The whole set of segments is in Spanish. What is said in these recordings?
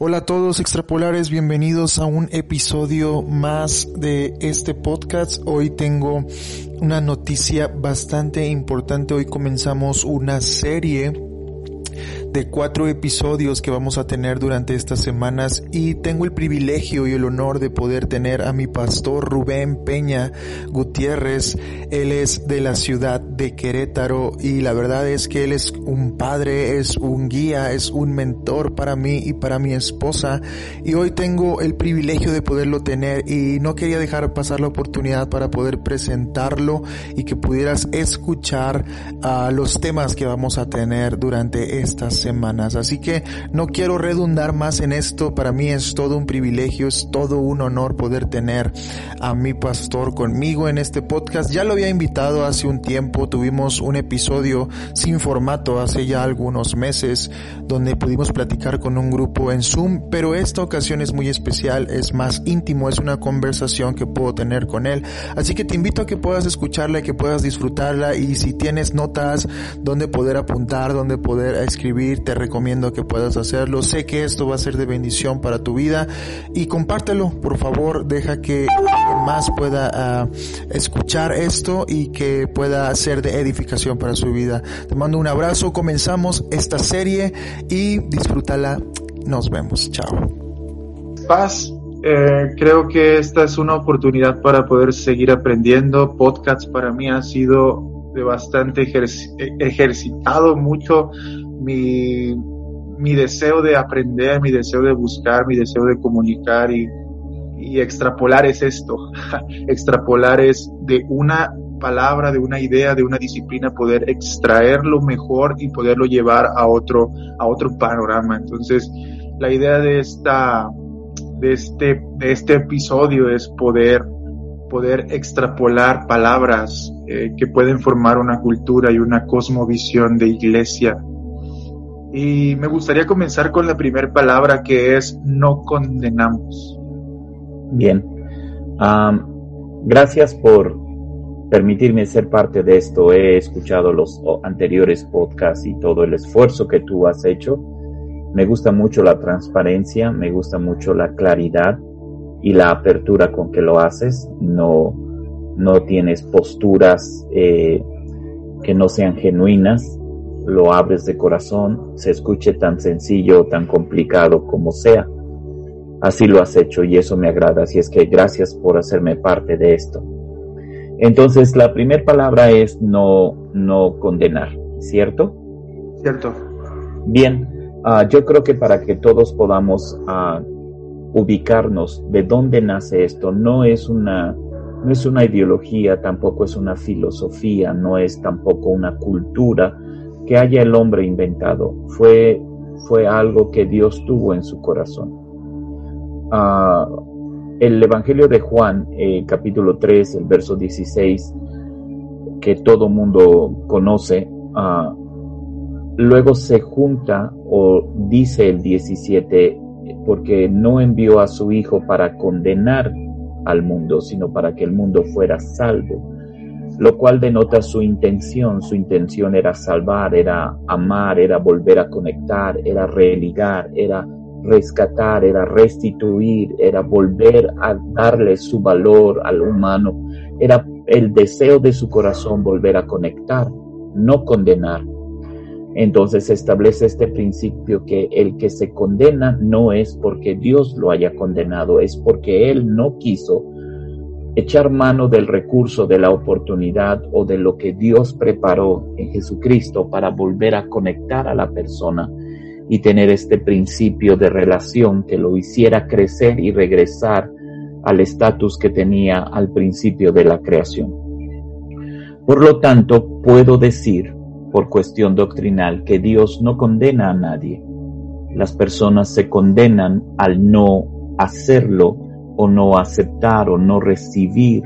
Hola a todos extrapolares, bienvenidos a un episodio más de este podcast. Hoy tengo una noticia bastante importante. Hoy comenzamos una serie de cuatro episodios que vamos a tener durante estas semanas y tengo el privilegio y el honor de poder tener a mi pastor Rubén Peña Gutiérrez. Él es de la ciudad de Querétaro y la verdad es que él es un padre, es un guía, es un mentor para mí y para mi esposa y hoy tengo el privilegio de poderlo tener y no quería dejar pasar la oportunidad para poder presentarlo y que pudieras escuchar a los temas que vamos a tener durante estas semanas. Así que no quiero redundar más en esto. Para mí es todo un privilegio, es todo un honor poder tener a mi pastor conmigo en este podcast. Ya lo había invitado hace un tiempo. Tuvimos un episodio sin formato hace ya algunos meses donde pudimos platicar con un grupo en Zoom, pero esta ocasión es muy especial, es más íntimo, es una conversación que puedo tener con él. Así que te invito a que puedas escucharla y que puedas disfrutarla y si tienes notas donde poder apuntar, donde poder escribir, te recomiendo que puedas hacerlo. Sé que esto va a ser de bendición para tu vida y compártelo, por favor, deja que alguien más pueda ah, escuchar esto y que pueda ser de edificación para su vida. Te mando un abrazo, comenzamos esta serie y disfrútala. Nos vemos, chao. Paz, eh, creo que esta es una oportunidad para poder seguir aprendiendo. Podcasts para mí ha sido de bastante ejercitado mucho mi, deseo de aprender, mi deseo de buscar, mi deseo de comunicar y, y extrapolar es esto. extrapolar es de una palabra, de una idea, de una disciplina, poder extraerlo mejor y poderlo llevar a otro, a otro panorama. Entonces, la idea de esta, de este, de este episodio es poder, poder extrapolar palabras eh, que pueden formar una cultura y una cosmovisión de iglesia y me gustaría comenzar con la primera palabra que es no condenamos. Bien. gracias por permitirme ser parte de esto. He escuchado los anteriores podcasts y todo el esfuerzo que tú has hecho. Me gusta mucho la transparencia, me gusta mucho la claridad y la apertura con que lo haces. No, no tienes posturas eh, que no sean genuinas lo abres de corazón, se escuche tan sencillo o tan complicado como sea. Así lo has hecho y eso me agrada, así es que gracias por hacerme parte de esto. Entonces, la primera palabra es no, no condenar, ¿cierto? Cierto. Bien, ah, yo creo que para que todos podamos ah, ubicarnos de dónde nace esto, no es una no es una ideología, tampoco es una filosofía, no es tampoco una cultura, que haya el hombre inventado, fue, fue algo que Dios tuvo en su corazón. Ah, el Evangelio de Juan, eh, capítulo 3, el verso 16, que todo mundo conoce, ah, luego se junta o dice el 17, porque no envió a su Hijo para condenar al mundo, sino para que el mundo fuera salvo lo cual denota su intención. Su intención era salvar, era amar, era volver a conectar, era religar, era rescatar, era restituir, era volver a darle su valor al humano, era el deseo de su corazón volver a conectar, no condenar. Entonces establece este principio que el que se condena no es porque Dios lo haya condenado, es porque Él no quiso echar mano del recurso, de la oportunidad o de lo que Dios preparó en Jesucristo para volver a conectar a la persona y tener este principio de relación que lo hiciera crecer y regresar al estatus que tenía al principio de la creación. Por lo tanto, puedo decir, por cuestión doctrinal, que Dios no condena a nadie. Las personas se condenan al no hacerlo o no aceptar o no recibir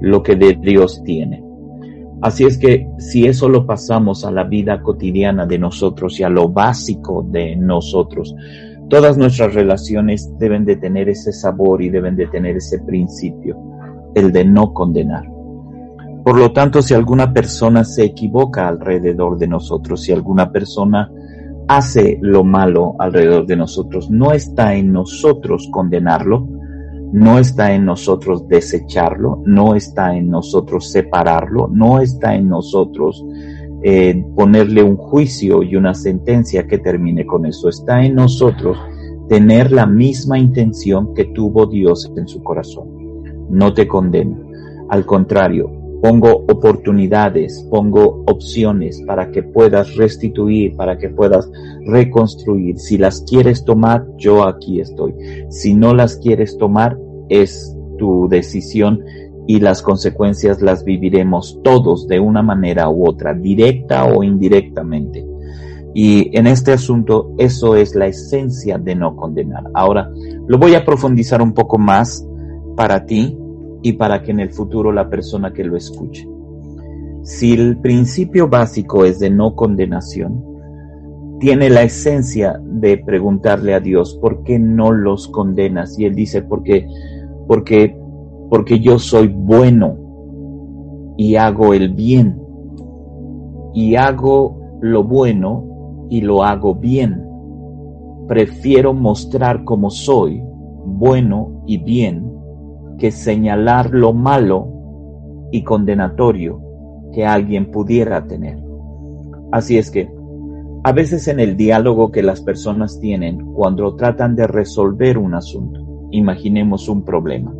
lo que de Dios tiene. Así es que si eso lo pasamos a la vida cotidiana de nosotros y a lo básico de nosotros, todas nuestras relaciones deben de tener ese sabor y deben de tener ese principio, el de no condenar. Por lo tanto, si alguna persona se equivoca alrededor de nosotros, si alguna persona hace lo malo alrededor de nosotros. No está en nosotros condenarlo, no está en nosotros desecharlo, no está en nosotros separarlo, no está en nosotros eh, ponerle un juicio y una sentencia que termine con eso. Está en nosotros tener la misma intención que tuvo Dios en su corazón. No te condeno. Al contrario, pongo oportunidades, pongo opciones para que puedas restituir, para que puedas reconstruir. Si las quieres tomar, yo aquí estoy. Si no las quieres tomar, es tu decisión y las consecuencias las viviremos todos de una manera u otra, directa o indirectamente. Y en este asunto eso es la esencia de no condenar. Ahora, lo voy a profundizar un poco más para ti y para que en el futuro la persona que lo escuche. Si el principio básico es de no condenación, tiene la esencia de preguntarle a Dios, ¿por qué no los condenas? Y él dice, porque, porque, porque yo soy bueno y hago el bien y hago lo bueno y lo hago bien. Prefiero mostrar como soy, bueno y bien, que señalar lo malo y condenatorio que alguien pudiera tener. Así es que, a veces en el diálogo que las personas tienen cuando tratan de resolver un asunto, imaginemos un problema,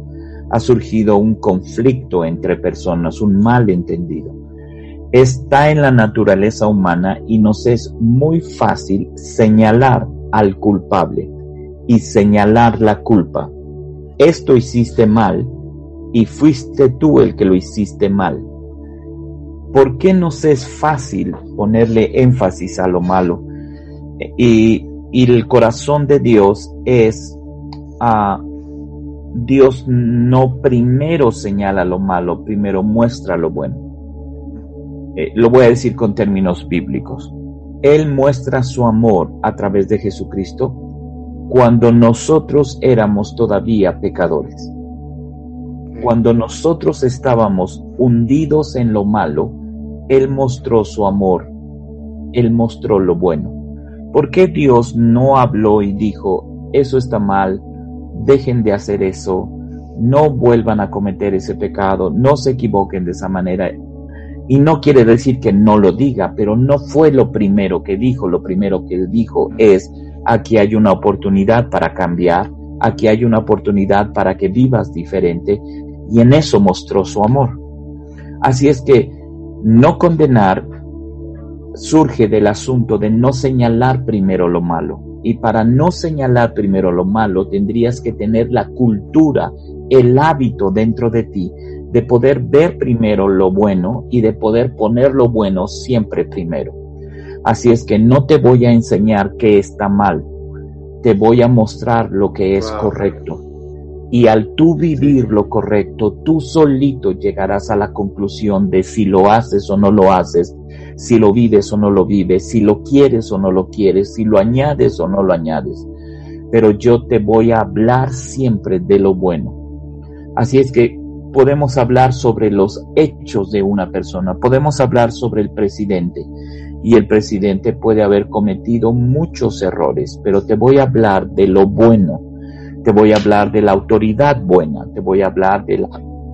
ha surgido un conflicto entre personas, un malentendido. Está en la naturaleza humana y nos es muy fácil señalar al culpable y señalar la culpa esto hiciste mal y fuiste tú el que lo hiciste mal. ¿Por qué nos es fácil ponerle énfasis a lo malo? Y, el corazón de Dios es, a Dios no primero señala lo malo, primero muestra lo bueno. Eh, lo voy a decir con términos bíblicos. Él muestra su amor a través de Jesucristo cuando nosotros éramos todavía pecadores. Cuando nosotros estábamos hundidos en lo malo, Él mostró su amor, Él mostró lo bueno. ¿Por qué Dios no habló y dijo, eso está mal, dejen de hacer eso, no vuelvan a cometer ese pecado, no se equivoquen de esa manera? Y no quiere decir que no lo diga, pero no fue lo primero que dijo, lo primero que dijo es, Aquí hay una oportunidad para cambiar, aquí hay una oportunidad para que vivas diferente y en eso mostró su amor. Así es que no condenar surge del asunto de no señalar primero lo malo. Y para no señalar primero lo malo tendrías que tener la cultura, el hábito dentro de ti de poder ver primero lo bueno y de poder poner lo bueno siempre primero. Así es que no te voy a enseñar qué está mal, te voy a mostrar lo que es correcto. Y al tú vivir lo correcto, tú solito llegarás a la conclusión de si lo haces o no lo haces, si lo vives o no lo vives, si lo quieres o no lo quieres, si lo añades o no lo añades. Pero yo te voy a hablar siempre de lo bueno. Así es que podemos hablar sobre los hechos de una persona, podemos hablar sobre el presidente, y el presidente puede haber cometido muchos errores, pero te voy a hablar de lo bueno, te voy a hablar de la autoridad buena, te voy a hablar de la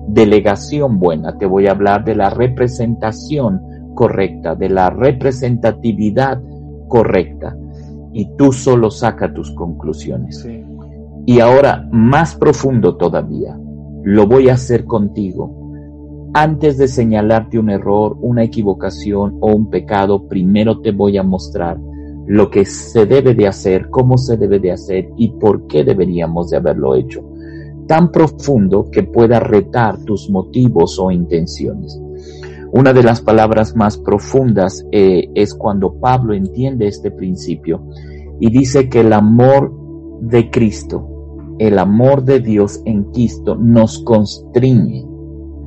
delegación buena, te voy a hablar de la representación correcta, de la representatividad correcta. Y tú solo saca tus conclusiones. Y ahora, más profundo todavía, lo voy a hacer contigo antes de señalarte un error, una equivocación o un pecado, primero te voy a mostrar lo que se debe de hacer, cómo se debe de hacer y por qué deberíamos de haberlo hecho. Tan profundo que pueda retar tus motivos o intenciones. Una de las palabras más profundas eh, es cuando Pablo entiende este principio y dice que el amor de Cristo, el amor de Dios en Cristo nos constriñe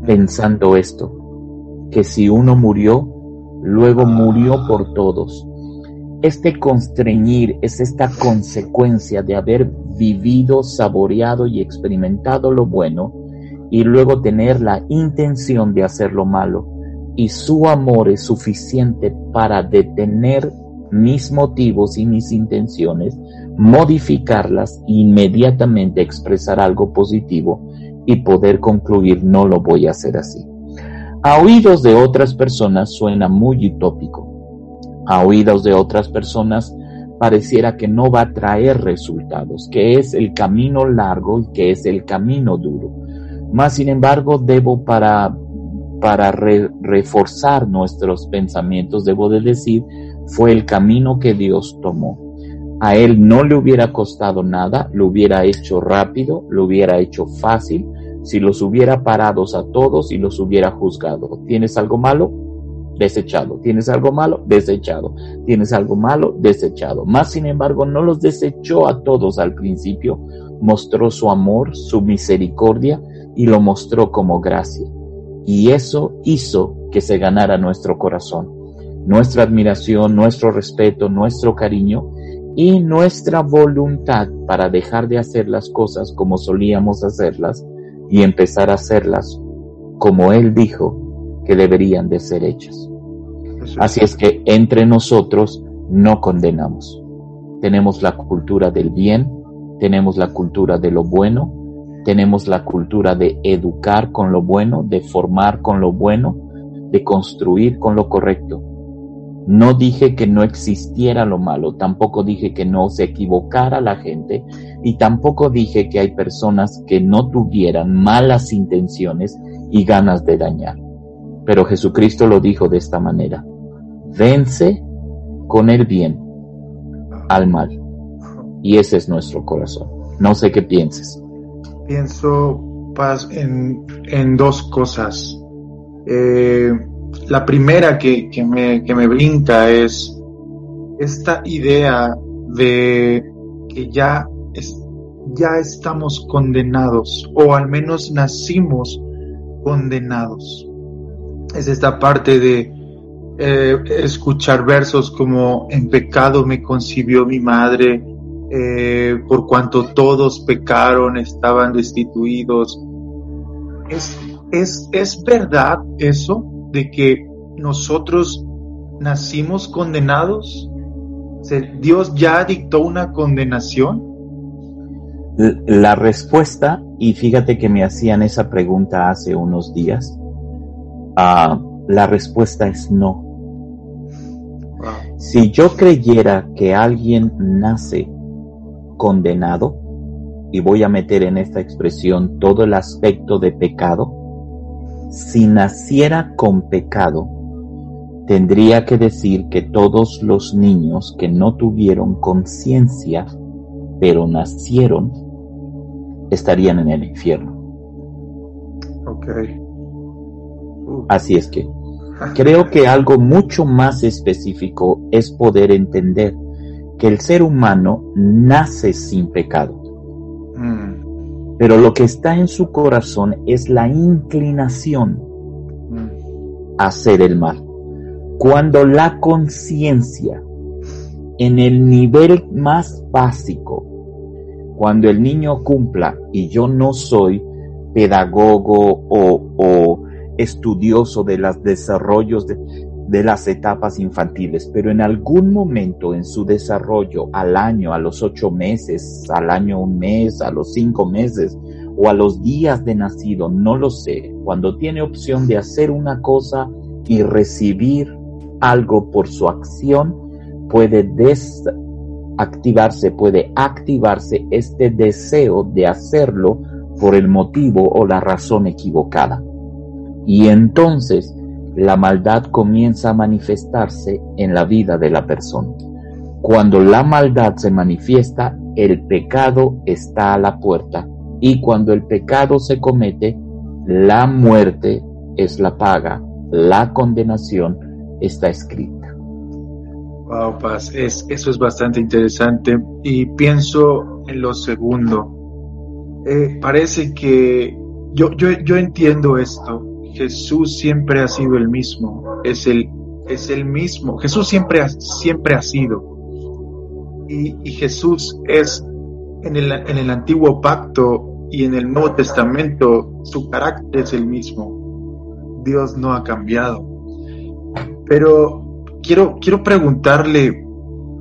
pensando esto, que si uno murió, luego murió por todos. Este constreñir es esta consecuencia de haber vivido, saboreado y experimentado lo bueno y luego tener la intención de hacer lo malo. Y su amor es suficiente para detener mis motivos y mis intenciones, modificarlas e inmediatamente expresar algo positivo y poder concluir no lo voy a hacer así. A oídos de otras personas suena muy utópico. A oídos de otras personas pareciera que no va a traer resultados, que es el camino largo y que es el camino duro. Más sin embargo, debo para, para reforzar nuestros pensamientos, debo de decir, fue el camino que Dios tomó. A él no le hubiera costado nada, lo hubiera hecho rápido, lo hubiera hecho fácil, si los hubiera parados a todos y los hubiera juzgado. ¿Tienes algo malo? Desechado. ¿Tienes algo malo? Desechado. ¿Tienes algo malo? Desechado. Más sin embargo, no los desechó a todos al principio, mostró su amor, su misericordia y lo mostró como gracia. Y eso hizo que se ganara nuestro corazón, nuestra admiración, nuestro respeto, nuestro cariño y nuestra voluntad para dejar de hacer las cosas como solíamos hacerlas y empezar a hacerlas como Él dijo que deberían de ser hechas. Así es que entre nosotros no condenamos. Tenemos la cultura del bien, tenemos la cultura de lo bueno, tenemos la cultura de educar con lo bueno, de formar con lo bueno, de construir con lo correcto. No dije que no existiera lo malo, tampoco dije que no se equivocara la gente y tampoco dije que hay personas que no tuvieran malas intenciones y ganas de dañar. Pero Jesucristo lo dijo de esta manera, vence con el bien al mal. Y ese es nuestro corazón. No sé qué pienses. Pienso en, en dos cosas. Eh, la primera que, me, que brinca es esta idea de que ya, ya estamos condenados o al menos nacimos condenados. Es esta parte de eh, escuchar versos como en pecado me concibió mi madre, eh, por cuanto todos pecaron, estaban destituidos. ¿Es, es, es verdad eso? De que nosotros nacimos condenados? ¿Dios ya dictó una condenación? La respuesta, y fíjate que me hacían esa pregunta hace unos días, ah, la respuesta es no. Si yo creyera que alguien nace condenado, y voy a meter en esta expresión todo el aspecto de pecado, si naciera con pecado, tendría que decir que todos los niños que no tuvieron conciencia, pero nacieron, estarían en el infierno. Así es que creo que algo mucho más específico es poder entender que el ser humano nace sin pecado. Pero lo que está en su corazón es la inclinación a hacer el mal. Cuando la conciencia en el nivel más básico, cuando el niño cumpla, y yo no soy pedagogo o, o estudioso de los desarrollos de, de las etapas infantiles, pero en algún momento en su desarrollo, al año, a los ocho meses, al año un mes, a los cinco meses o a los días de nacido, no lo sé, cuando tiene opción de hacer una cosa y recibir algo por su acción, puede desactivarse, puede activarse este deseo de hacerlo por el motivo o la razón equivocada. Y entonces, la maldad comienza a manifestarse en la vida de la persona. Cuando la maldad se manifiesta, el pecado está a la puerta y cuando el pecado se comete, la muerte es la paga, la condenación está escrita. Wow, Paz, es, eso es bastante interesante y pienso en lo segundo. Eh, parece que yo, yo, yo entiendo esto, Jesús siempre ha sido el mismo, es el, es el mismo. Jesús siempre ha, siempre ha sido. Y, Jesús es en el, en el antiguo pacto y en el Nuevo Testamento, su carácter es el mismo. Dios no ha cambiado. Pero quiero, quiero preguntarle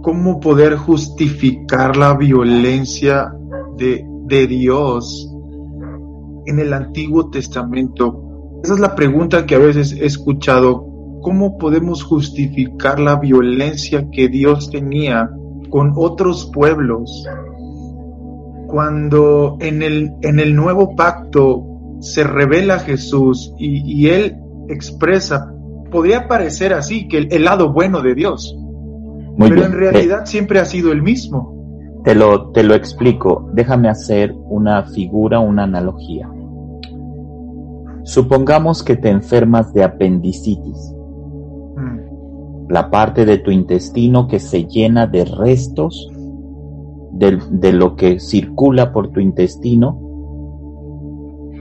cómo poder justificar la violencia de, de Dios en el Antiguo Testamento. Esa es la pregunta que a veces he escuchado. ¿Cómo podemos justificar la violencia que Dios tenía con otros pueblos cuando en el, en el nuevo pacto se revela Jesús y, Él expresa, podría parecer así, que el, lado bueno de Dios, pero en realidad siempre ha sido el mismo. Te lo, te lo explico, déjame hacer una figura, una analogía. Supongamos que te enfermas de apendicitis, mm. la parte de tu intestino que se llena de restos de, lo que circula por tu intestino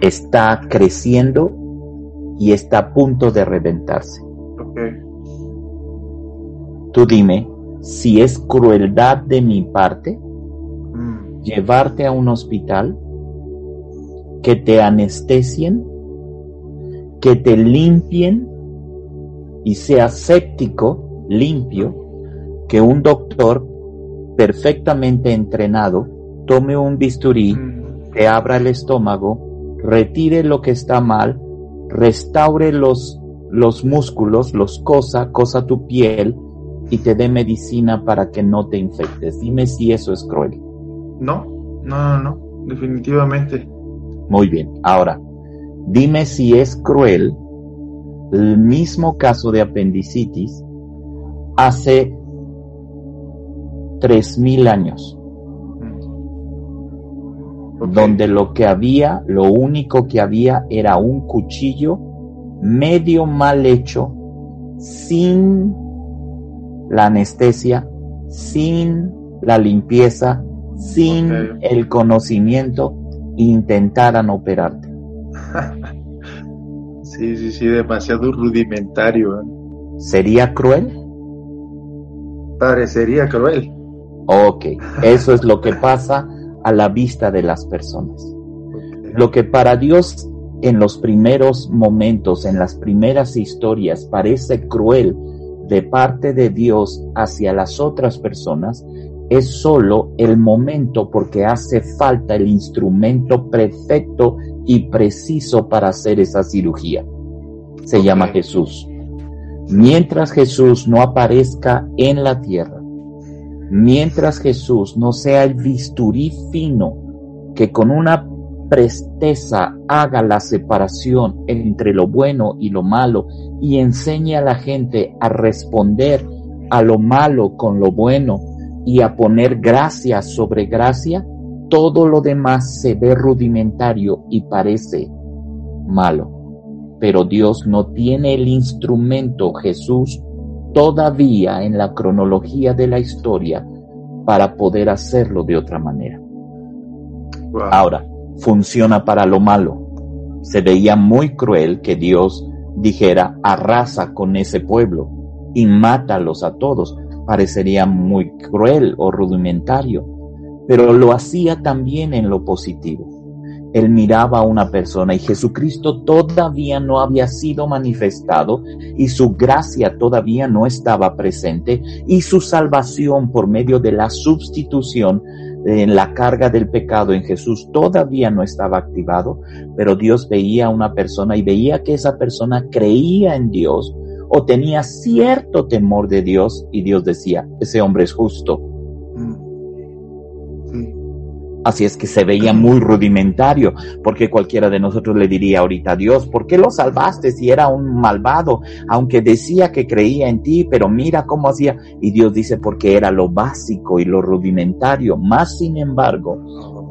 está creciendo y está a punto de reventarse. Tú dime si es crueldad de mi parte mm. llevarte a un hospital, que te anestesien, que te limpien y sea séptico, limpio, que un doctor perfectamente entrenado tome un bisturí, mm. te abra el estómago, retire lo que está mal, restaure los, los músculos, los cosa, cosa tu piel y te dé medicina para que no te infectes. Dime si eso es cruel. No, no, no, no, definitivamente. Muy bien, ahora, dime si es cruel el mismo caso de apendicitis hace tres mil años, donde lo que había, lo único que había era un cuchillo medio mal hecho, sin la anestesia, sin la limpieza, sin el conocimiento, intentaran operarte. Sí, sí, sí, demasiado rudimentario. ¿eh? ¿Sería cruel? Parecería cruel. Ok, eso es lo que pasa a la vista de las personas. Lo que para Dios en los primeros momentos, en las primeras historias, parece cruel de parte de Dios hacia las otras personas, es solo el momento porque hace falta el instrumento perfecto y preciso para hacer esa cirugía. Se llama Jesús. Mientras Jesús no aparezca en la tierra, mientras Jesús no sea el bisturí fino que con una presteza haga la separación entre lo bueno y lo malo y enseñe a la gente a responder a lo malo con lo bueno y a poner gracia sobre gracia, todo lo demás se ve rudimentario y parece malo. Pero Dios no tiene el instrumento, Jesús, todavía en la cronología de la historia para poder hacerlo de otra manera. Ahora, funciona para lo malo. Se veía muy cruel que Dios dijera, arrasa con ese pueblo y mátalos a todos. Parecería muy cruel o rudimentario, pero lo hacía también en lo positivo. Él miraba a una persona y Jesucristo todavía no había sido manifestado y su gracia todavía no estaba presente y su salvación por medio de la sustitución en la carga del pecado en Jesús todavía no estaba activado, pero Dios veía a una persona y veía que esa persona creía en Dios o tenía cierto temor de Dios y Dios decía, ese hombre es justo, Así es que se veía muy rudimentario, porque cualquiera de nosotros le diría ahorita a Dios, ¿por qué lo salvaste si era un malvado? Aunque decía que creía en ti, pero mira cómo hacía. Y Dios dice, porque era lo básico y lo rudimentario. Más sin embargo,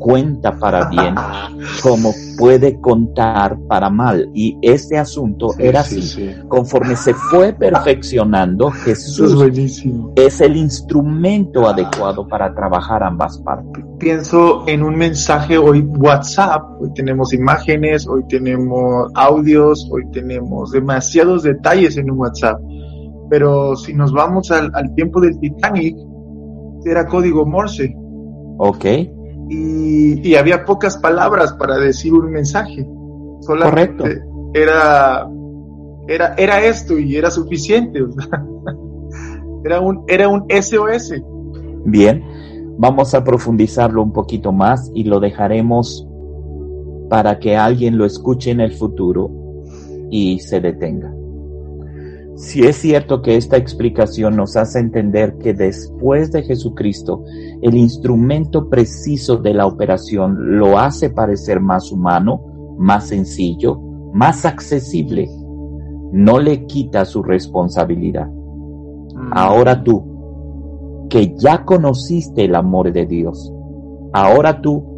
cuenta para bien como puede contar para mal. Y este asunto era así. Conforme se fue perfeccionando, Jesús es, el instrumento adecuado para trabajar ambas partes. Pienso en un mensaje hoy WhatsApp, hoy tenemos imágenes, hoy tenemos audios, hoy tenemos demasiados detalles en un WhatsApp. Pero si nos vamos al, al tiempo del Titanic, era código Morse. Ok y, había pocas palabras para decir un mensaje. Solamente Correcto. Era, era, era esto y era suficiente. era un, era un SOS. Bien, vamos a profundizarlo un poquito más y lo dejaremos para que alguien lo escuche en el futuro y se detenga. Si es cierto que esta explicación nos hace entender que después de Jesucristo, el instrumento preciso de la operación lo hace parecer más humano, más sencillo, más accesible, no le quita su responsabilidad. Mm. Ahora tú, que ya conociste el amor de Dios, ahora tú,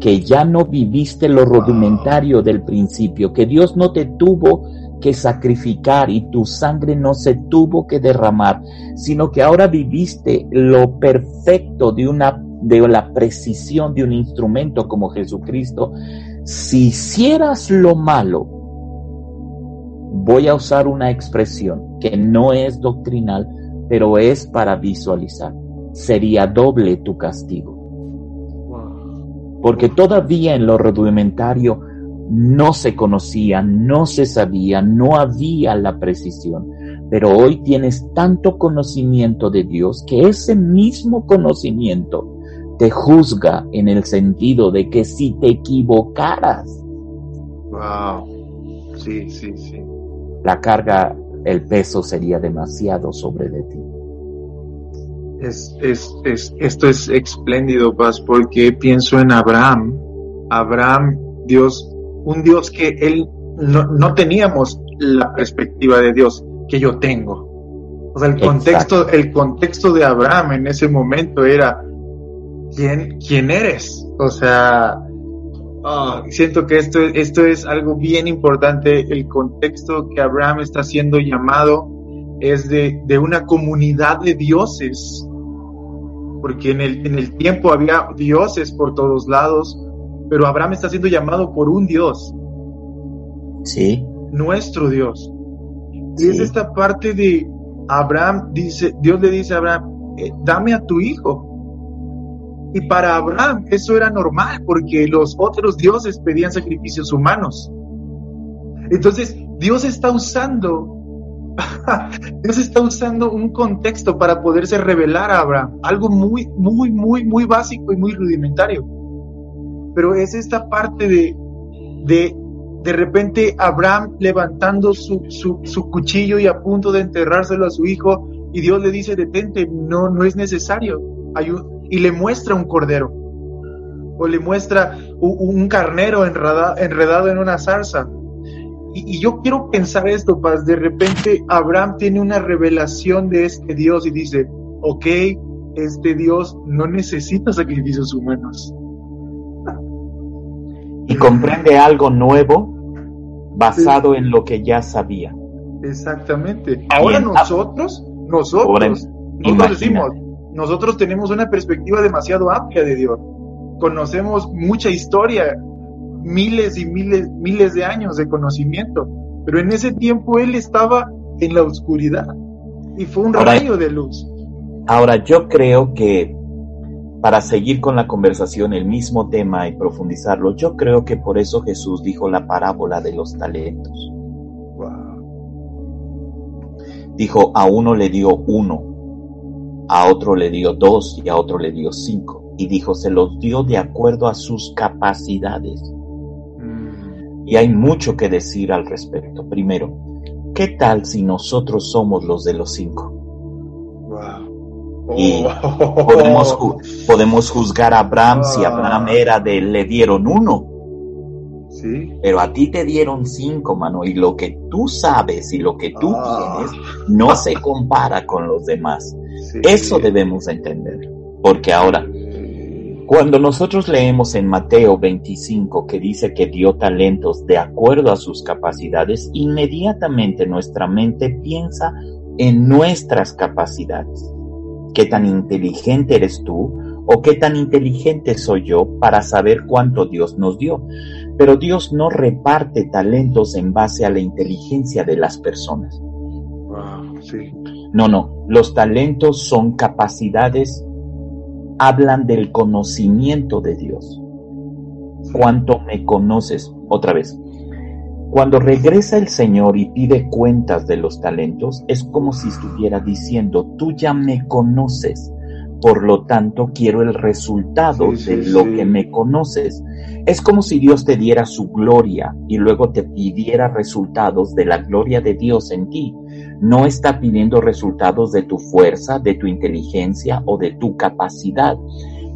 que ya no viviste lo rudimentario del principio, que Dios no te tuvo que sacrificar y tu sangre no se tuvo que derramar, sino que ahora viviste lo perfecto de una de la precisión de un instrumento como Jesucristo. Si hicieras lo malo, voy a usar una expresión que no es doctrinal, pero es para visualizar. Sería doble tu castigo. Porque todavía en lo rudimentario no se conocía, no se sabía, no había la precisión. Pero hoy tienes tanto conocimiento de Dios que ese mismo conocimiento te juzga en el sentido de que si te equivocaras, wow, sí, sí, sí, la carga, el peso sería demasiado sobre de ti. Es, es, es, esto es espléndido, Paz, porque pienso en Abraham. Abraham, Dios un Dios que él no, teníamos la perspectiva de Dios que yo tengo. O sea, el contexto, el contexto de Abraham en ese momento era quién, quién eres. O sea, ah, siento que esto, esto es algo bien importante. El contexto que Abraham está siendo llamado es de, de una comunidad de dioses. Porque en el, en el tiempo había dioses por todos lados, pero Abraham está siendo llamado por un Dios. Sí. Nuestro Dios. Y es esta parte de Abraham, dice, Dios le dice a Abraham, eh, dame a tu hijo. Y para Abraham eso era normal porque los otros dioses pedían sacrificios humanos. Entonces Dios está usando, Dios está usando un contexto para poderse revelar a Abraham, algo muy, muy, muy, muy básico y muy rudimentario pero es esta parte de, de, de repente Abraham levantando su, su, cuchillo y a punto de enterrárselo a su hijo y Dios le dice, detente, no, no es necesario. y le muestra un cordero o le muestra un, carnero enredado, enredado en una zarza. Y, y, yo quiero pensar esto, Paz, de repente Abraham tiene una revelación de este Dios y dice, ok, este Dios no necesita sacrificios humanos y comprende algo nuevo basado en lo que ya sabía. Exactamente. Ahora nosotros, nosotros, nosotros decimos, nosotros tenemos una perspectiva demasiado amplia de Dios. Conocemos mucha historia, miles y miles, miles de años de conocimiento, pero en ese tiempo él estaba en la oscuridad y fue un rayo de luz. Ahora yo creo que para seguir con la conversación el mismo tema y profundizarlo, yo creo que por eso Jesús dijo la parábola de los talentos. Dijo, a uno le dio uno, a otro le dio dos y a otro le dio cinco. Y dijo, se los dio de acuerdo a sus capacidades. Mm. Y hay mucho que decir al respecto. Primero, ¿qué tal si nosotros somos los de los cinco? Y oh. podemos, podemos juzgar a Abraham si ah. Abraham era de le dieron uno. Sí. Pero a ti te dieron cinco, mano, y lo que tú sabes y lo que tú ah. tienes no se compara con los demás. Eso debemos entender. Porque ahora, cuando nosotros leemos en Mateo 25 que dice que dio talentos de acuerdo a sus capacidades, inmediatamente nuestra mente piensa en nuestras capacidades qué tan inteligente eres tú o qué tan inteligente soy yo para saber cuánto Dios nos dio. Pero Dios no reparte talentos en base a la inteligencia de las personas. No, no, los talentos son capacidades, hablan del conocimiento de Dios. ¿Cuánto me conoces? Otra vez, cuando regresa el Señor y pide cuentas de los talentos, es como si estuviera diciendo, tú ya me conoces, por lo tanto quiero el resultado de lo que me conoces. Es como si Dios te diera su gloria y luego te pidiera resultados de la gloria de Dios en ti. No está pidiendo resultados de tu fuerza, de tu inteligencia o de tu capacidad.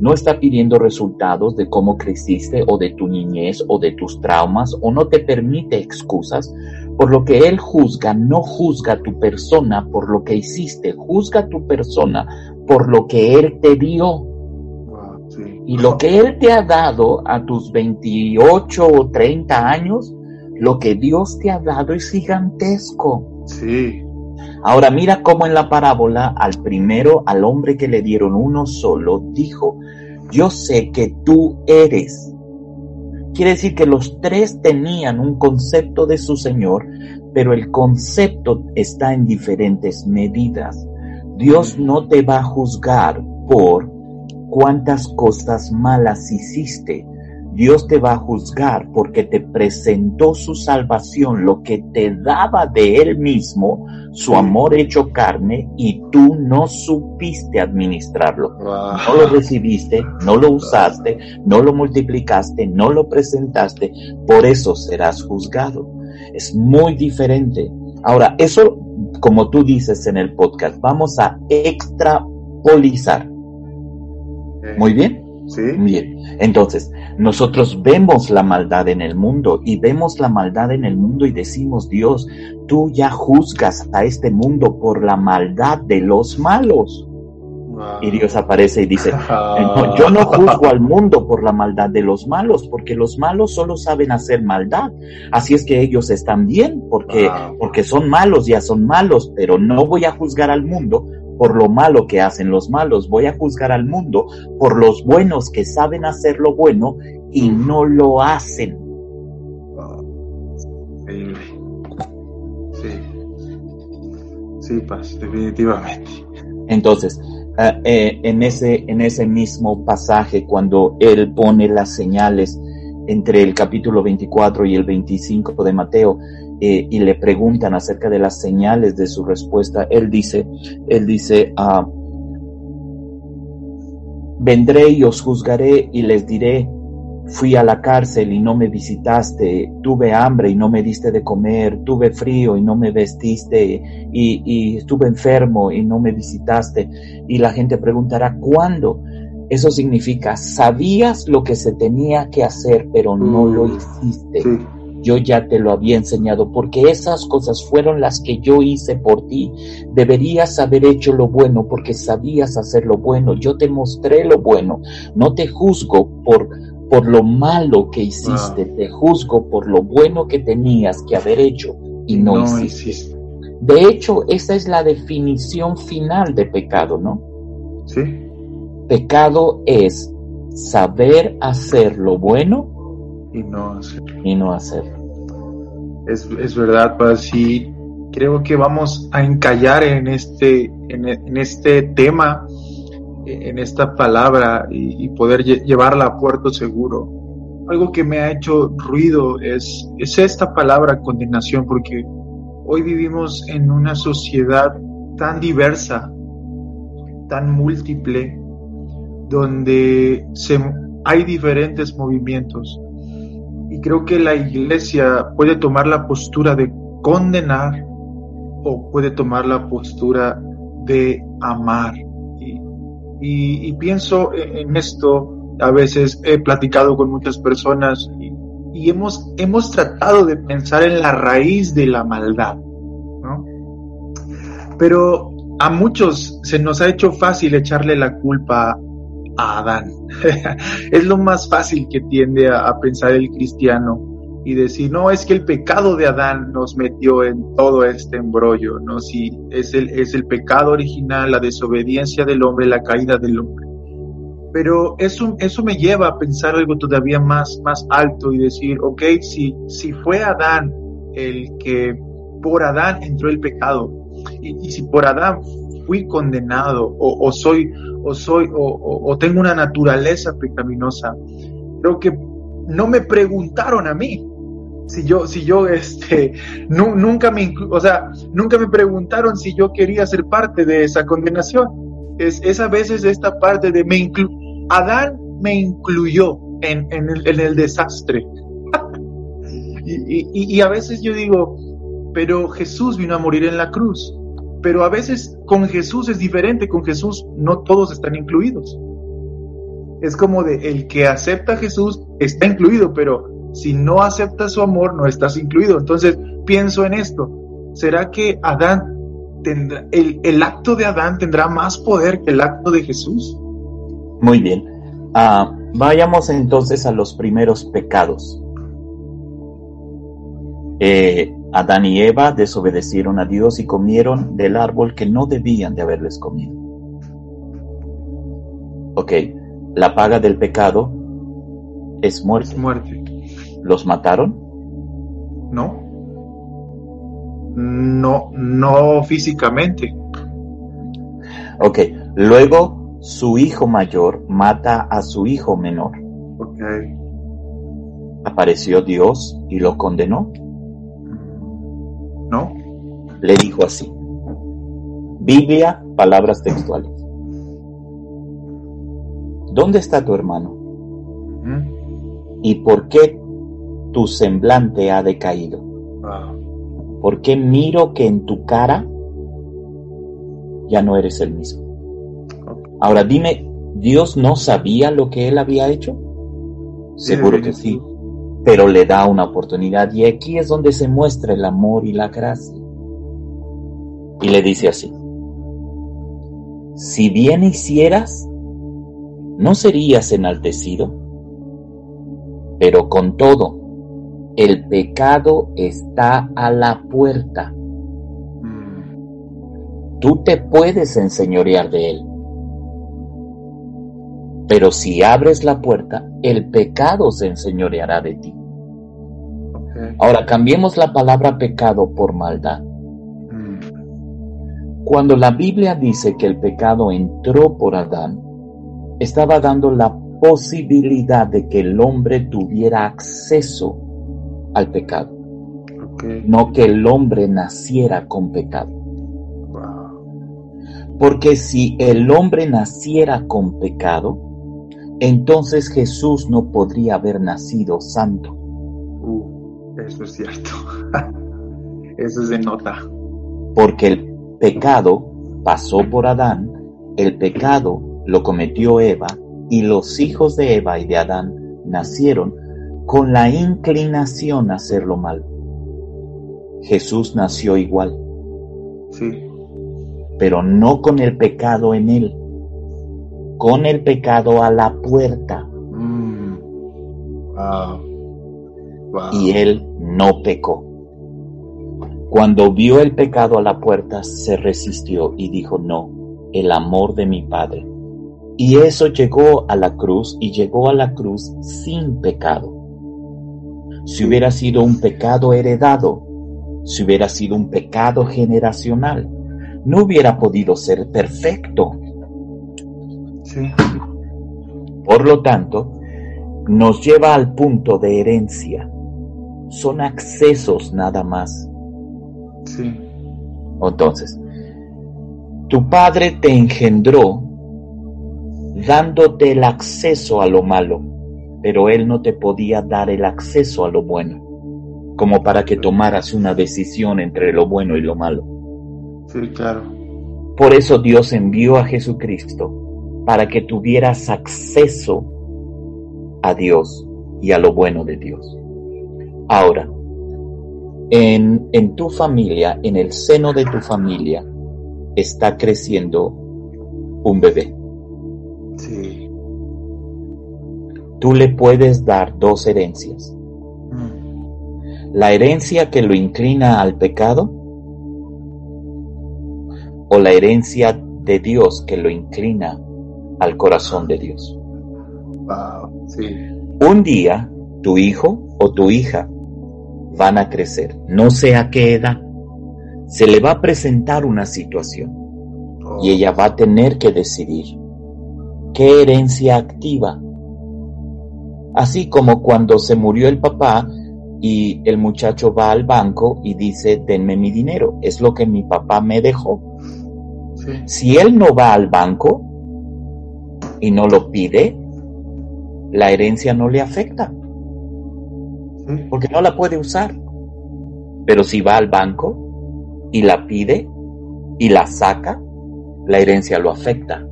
No está pidiendo resultados de cómo creciste o de tu niñez o de tus traumas o no te permite excusas. Por lo que Él juzga, no juzga tu persona por lo que hiciste, juzga tu persona por lo que Él te dio. Y lo que Él te ha dado a tus 28 o 30 años, lo que Dios te ha dado es gigantesco. Sí. Ahora mira cómo en la parábola al primero, al hombre que le dieron uno solo, dijo, yo sé que tú eres. Quiere decir que los tres tenían un concepto de su Señor, pero el concepto está en diferentes medidas. Dios no te va a juzgar por cuántas cosas malas hiciste. Dios te va a juzgar porque te presentó su salvación, lo que te daba de Él mismo, su amor hecho carne, y tú no supiste administrarlo. No lo recibiste, no lo usaste, no lo multiplicaste, no lo presentaste, por eso serás juzgado. Es muy diferente. Ahora, eso como tú dices en el podcast, vamos a extrapolizar. Muy bien. Sí. Bien. Entonces, nosotros vemos la maldad en el mundo y vemos la maldad en el mundo y decimos, Dios, tú ya juzgas a este mundo por la maldad de los malos. Y Dios aparece y dice, yo no juzgo al mundo por la maldad de los malos, porque los malos solo saben hacer maldad. Así es que ellos están bien, porque, porque son malos, ya son malos, pero no voy a juzgar al mundo por lo malo que hacen los malos, voy a juzgar al mundo por los buenos que saben hacer lo bueno y no lo hacen. Sí. Sí, Paz, definitivamente. Entonces, Ah, eh, en, ese, en ese mismo pasaje, cuando él pone las señales entre el capítulo 24 y el 25 de Mateo, eh, y le preguntan acerca de las señales de su respuesta, él dice, él dice, ah, vendré y os juzgaré y les diré, Fui a la cárcel y no me visitaste, tuve hambre y no me diste de comer, tuve frío y no me vestiste, y, estuve enfermo y no me visitaste. Y la gente preguntará, ¿cuándo? Eso significa, sabías lo que se tenía que hacer, pero no lo mm, hiciste. Yo ya te lo había enseñado, porque esas cosas fueron las que yo hice por ti. Deberías haber hecho lo bueno, porque sabías hacer lo bueno. Yo te mostré lo bueno. No te juzgo por por lo malo que hiciste, te juzgo por lo bueno que tenías que haber hecho y no, hiciste. De hecho, esa es la definición final de pecado, ¿no? Sí. Pecado es saber hacer lo bueno y no hacerlo. Y no hacerlo. Es, es verdad, pues sí, creo que vamos a encallar en este, en este tema en esta palabra y, poder llevarla a puerto seguro. Algo que me ha hecho ruido es, es esta palabra condenación, porque hoy vivimos en una sociedad tan diversa, tan múltiple, donde se, hay diferentes movimientos. Y creo que la iglesia puede tomar la postura de condenar o puede tomar la postura de amar. Y, pienso en esto, a veces he platicado con muchas personas y, hemos, hemos tratado de pensar en la raíz de la maldad, ¿no? Pero a muchos se nos ha hecho fácil echarle la culpa a Adán. es lo más fácil que tiende a pensar el cristiano y decir, no, es que el pecado de Adán nos metió en todo este embrollo, ¿no? Si es el, es el pecado original, la desobediencia del hombre, la caída del hombre. Pero eso, eso me lleva a pensar algo todavía más, más alto y decir, ok, si, si fue Adán el que por Adán entró el pecado, y, si por Adán condenado, o, soy, o soy, o, tengo una naturaleza pecaminosa, creo que no me preguntaron a mí, si yo, si yo, este, nunca me, o sea, nunca me preguntaron si yo quería ser parte de esa condenación. Es, es a veces esta parte de me inclu Adán me incluyó en, en, el, desastre. y, y a veces yo digo, pero Jesús vino a morir en la cruz. Pero a veces con Jesús es diferente, con Jesús no todos están incluidos. Es como de el que acepta a Jesús está incluido, pero si no aceptas su amor no estás incluido. Entonces pienso en esto, ¿será que Adán tendrá, el, acto de Adán tendrá más poder que el acto de Jesús? Muy bien. Ah, vayamos entonces a los primeros pecados. Eh, Adán y Eva desobedecieron a Dios y comieron del árbol que no debían de haberles comido. Ok, la paga del pecado es muerte. Es muerte. ¿Los mataron? No. No, no físicamente. Ok, luego su hijo mayor mata a su hijo menor. Ok. Apareció Dios y lo condenó. Le dijo así. Biblia, palabras textuales. ¿Dónde está tu hermano? ¿Y por qué tu semblante ha decaído? ¿Por qué miro que en tu cara ya no eres el mismo? Ahora dime, ¿Dios no sabía lo que él había hecho? Seguro que sí, pero le da una oportunidad y aquí es donde se muestra el amor y la gracia. Y le dice así, si bien hicieras, ¿no serías enaltecido? Pero con todo, el pecado está a la puerta. Mm. Tú te puedes enseñorear de él. Pero si abres la puerta, el pecado se enseñoreará de ti. Ahora cambiemos la palabra pecado por maldad. Cuando la Biblia dice que el pecado entró por Adán, estaba dando la posibilidad de que el hombre tuviera acceso al pecado, no que el hombre naciera con pecado. Wow. Porque si el hombre naciera con pecado, entonces Jesús no podría haber nacido santo. Uh, eso es cierto. eso se nota. Porque el pecado pasó por Adán, el pecado lo cometió Eva, y los hijos de Eva y de Adán nacieron con la inclinación a hacer lo malo. Jesús nació igual, Sí. pero no con el pecado en él, con el pecado a la puerta, Mm. Wow. Wow. y él no pecó. Cuando vio el pecado a la puerta, se resistió y dijo, no, el amor de mi Padre. Y eso llegó a la cruz y llegó a la cruz sin pecado. Si hubiera sido un pecado heredado, si hubiera sido un pecado generacional, no hubiera podido ser perfecto. Sí. Por lo tanto, nos lleva al punto de herencia. Son accesos nada más. Sí. Entonces, tu padre te engendró dándote el acceso a lo malo, pero él no te podía dar el acceso a lo bueno, como para que tomaras una decisión entre lo bueno y lo malo. Sí, claro. Por eso Dios envió a Jesucristo, para que tuvieras acceso a Dios y a lo bueno de Dios. Ahora, en, en tu familia, en el seno de tu familia, está creciendo un bebé. Sí. Tú le puedes dar dos herencias. Mm. La herencia que lo inclina al pecado o la herencia de Dios que lo inclina al corazón de Dios. Wow. Sí. Un día tu hijo o tu hija van a crecer, no sé a qué edad. Se le va a presentar una situación Oh. y ella va a tener que decidir qué herencia activa. Así como cuando se murió el papá y el muchacho va al banco y dice, denme mi dinero, es lo que mi papá me dejó. Sí. Si él no va al banco y no lo pide, la herencia no le afecta, porque no la puede usar. Pero si va al banco y la pide y la saca, la herencia lo afecta,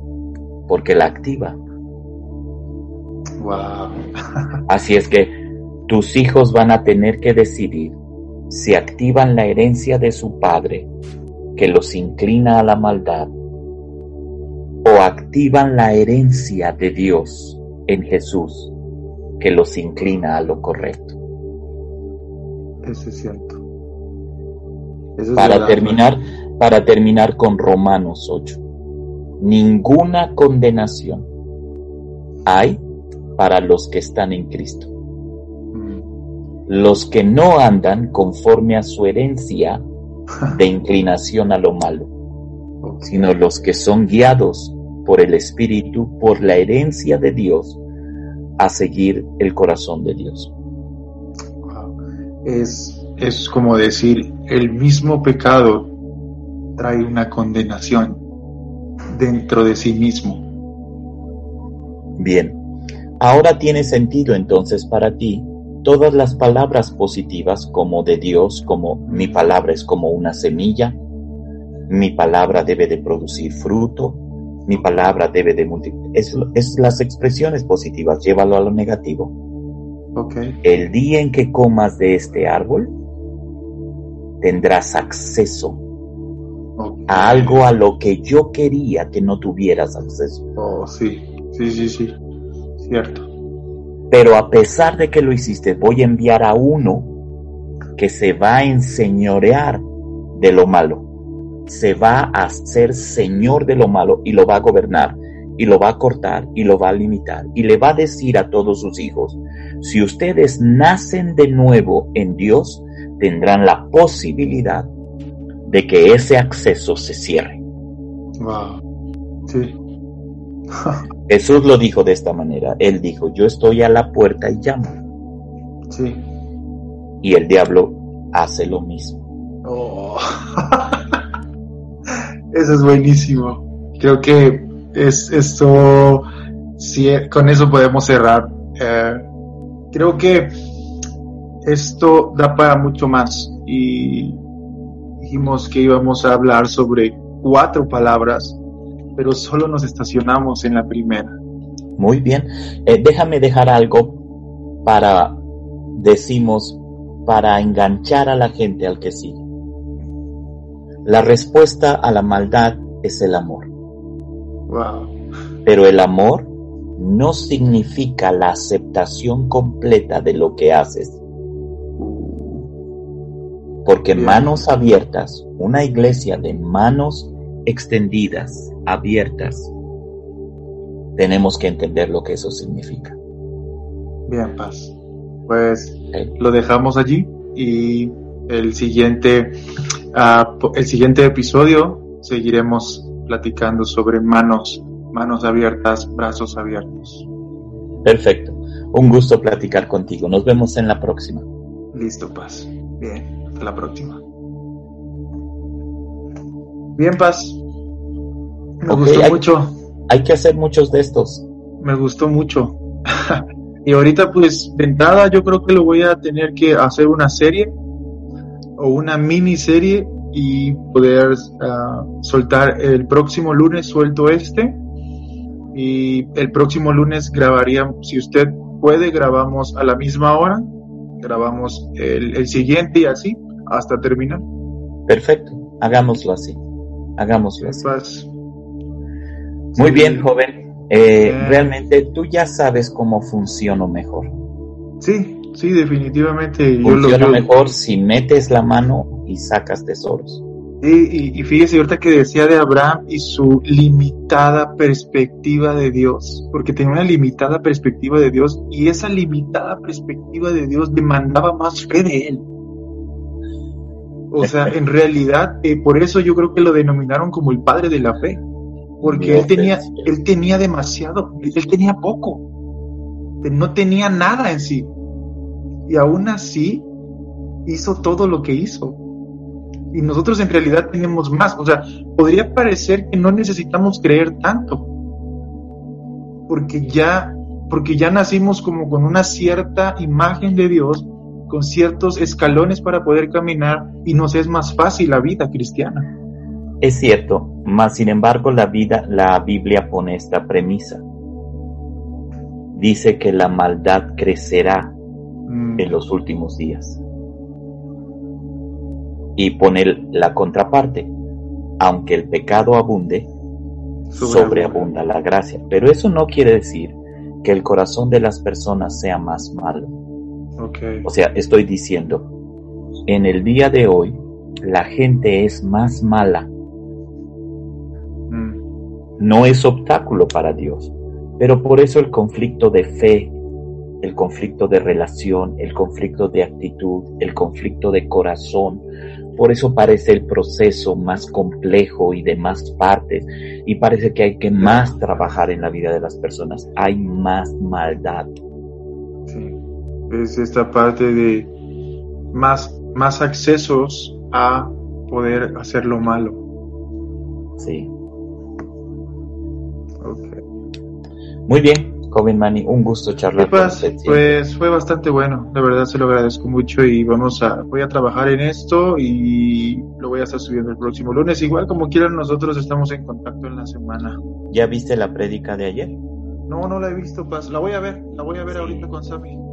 porque la activa. Así es que tus hijos van a tener que decidir si activan la herencia de su padre, que los inclina a la maldad, o activan la herencia de Dios en Jesús, que los inclina a lo correcto. Eso es cierto. para terminar, para terminar con Romanos 8. Ninguna condenación hay para los que están en Cristo. Mm. Los que no andan conforme a su herencia de inclinación a lo malo, sino los que son guiados por el Espíritu, por la herencia de Dios, a seguir el corazón de Dios. Es, es como decir, el mismo pecado trae una condenación dentro de sí mismo. Bien, Ahora tiene sentido entonces para ti todas las palabras positivas como de Dios, como mi palabra es como una semilla, mi palabra debe de producir fruto, mi palabra debe de multiplicar. Es, las expresiones positivas, llévalo a lo negativo. Okay. El día en que comas de este árbol, tendrás acceso a algo a lo que yo quería que no tuvieras acceso. Oh, sí, sí, sí, sí. Cierto. Pero a pesar de que lo hiciste, voy a enviar a uno que se va a enseñorear de lo malo. Se va a ser señor de lo malo y lo va a gobernar y lo va a cortar y lo va a limitar y le va a decir a todos sus hijos, si ustedes nacen de nuevo en Dios, tendrán la posibilidad de que ese acceso se cierre. Wow. Sí. Jesús lo dijo de esta manera. Él dijo, yo estoy a la puerta y llamo. Sí. Y el diablo hace lo mismo. Oh. eso es buenísimo. Creo que es esto, si con eso podemos cerrar. Eh, creo que esto da para mucho más y dijimos que íbamos a hablar sobre cuatro palabras pero solo nos estacionamos en la primera. Muy bien. Eh, déjame dejar algo para, decimos, para enganchar a la gente al que sigue. La respuesta a la maldad es el amor. Wow. Pero el amor no significa la aceptación completa de lo que haces. Porque manos abiertas, una iglesia de manos extendidas, abiertas, tenemos que entender lo que eso significa. Bien, Paz. Pues lo dejamos allí y el siguiente, ah, el siguiente episodio seguiremos platicando sobre manos, manos abiertas, brazos abiertos. Perfecto. Un gusto platicar contigo. Nos vemos en la próxima. Listo, Paz. Bien, hasta la próxima. Bien, Paz. Me gustó hay, mucho. Hay que hacer muchos de estos. Me gustó mucho. y ahorita, pues, de entrada, yo creo que lo voy a tener que hacer una serie o una miniserie y poder ah, soltar el próximo lunes suelto este y el próximo lunes grabaríamos, si usted puede, grabamos a la misma hora, grabamos el, el siguiente y así hasta terminar. Perfecto, hagámoslo así, hagámoslo así. Muy bien, joven. Eh, realmente tú ya sabes cómo funciono mejor. Sí, sí, definitivamente. Funciona mejor si metes la mano y sacas tesoros. Y, y, fíjese ahorita que decía de Abraham y su limitada perspectiva de Dios, porque tenía una limitada perspectiva de Dios y esa limitada perspectiva de Dios demandaba más fe de él. O sea, en realidad, eh, por eso yo creo que lo denominaron como el padre de la fe porque él tenía, él tenía demasiado, él tenía poco, no tenía nada en sí. Y aún así hizo todo lo que hizo. y nosotros en realidad tenemos más. O sea, podría parecer que no necesitamos creer tanto, porque ya, porque ya nacimos como con una cierta imagen de Dios, con ciertos escalones para poder caminar y nos es más fácil la vida cristiana. Es cierto, mas sin embargo la la Biblia pone esta premisa. Dice que la maldad crecerá mm. en los últimos días y poner la contraparte. Aunque el pecado abunde, sobreabunda la gracia. Pero eso no quiere decir que el corazón de las personas sea más malo. O sea, estoy diciendo, en el día de hoy, la gente es más mala. Mm. No es obstáculo para Dios, pero por eso el conflicto de fe, el conflicto de relación, el conflicto de actitud, el conflicto de corazón, por eso parece el proceso más complejo y de más partes. Y parece que hay que más trabajar en la vida de las personas. Hay más maldad. Sí. Es esta parte de más, más accesos a poder hacer lo malo. Sí. Okay. Muy bien. Joven Manny, un gusto charlar con usted. Pues fue bastante bueno, de verdad se lo agradezco mucho y vamos a, voy a trabajar en esto y lo voy a estar subiendo el próximo lunes. Igual como quieran, nosotros estamos en contacto en la semana. ¿Ya viste la prédica de ayer? No, no la he visto, Paz. La voy a ver, la voy a ver ahorita con Sammy. Eh, ¿Viste la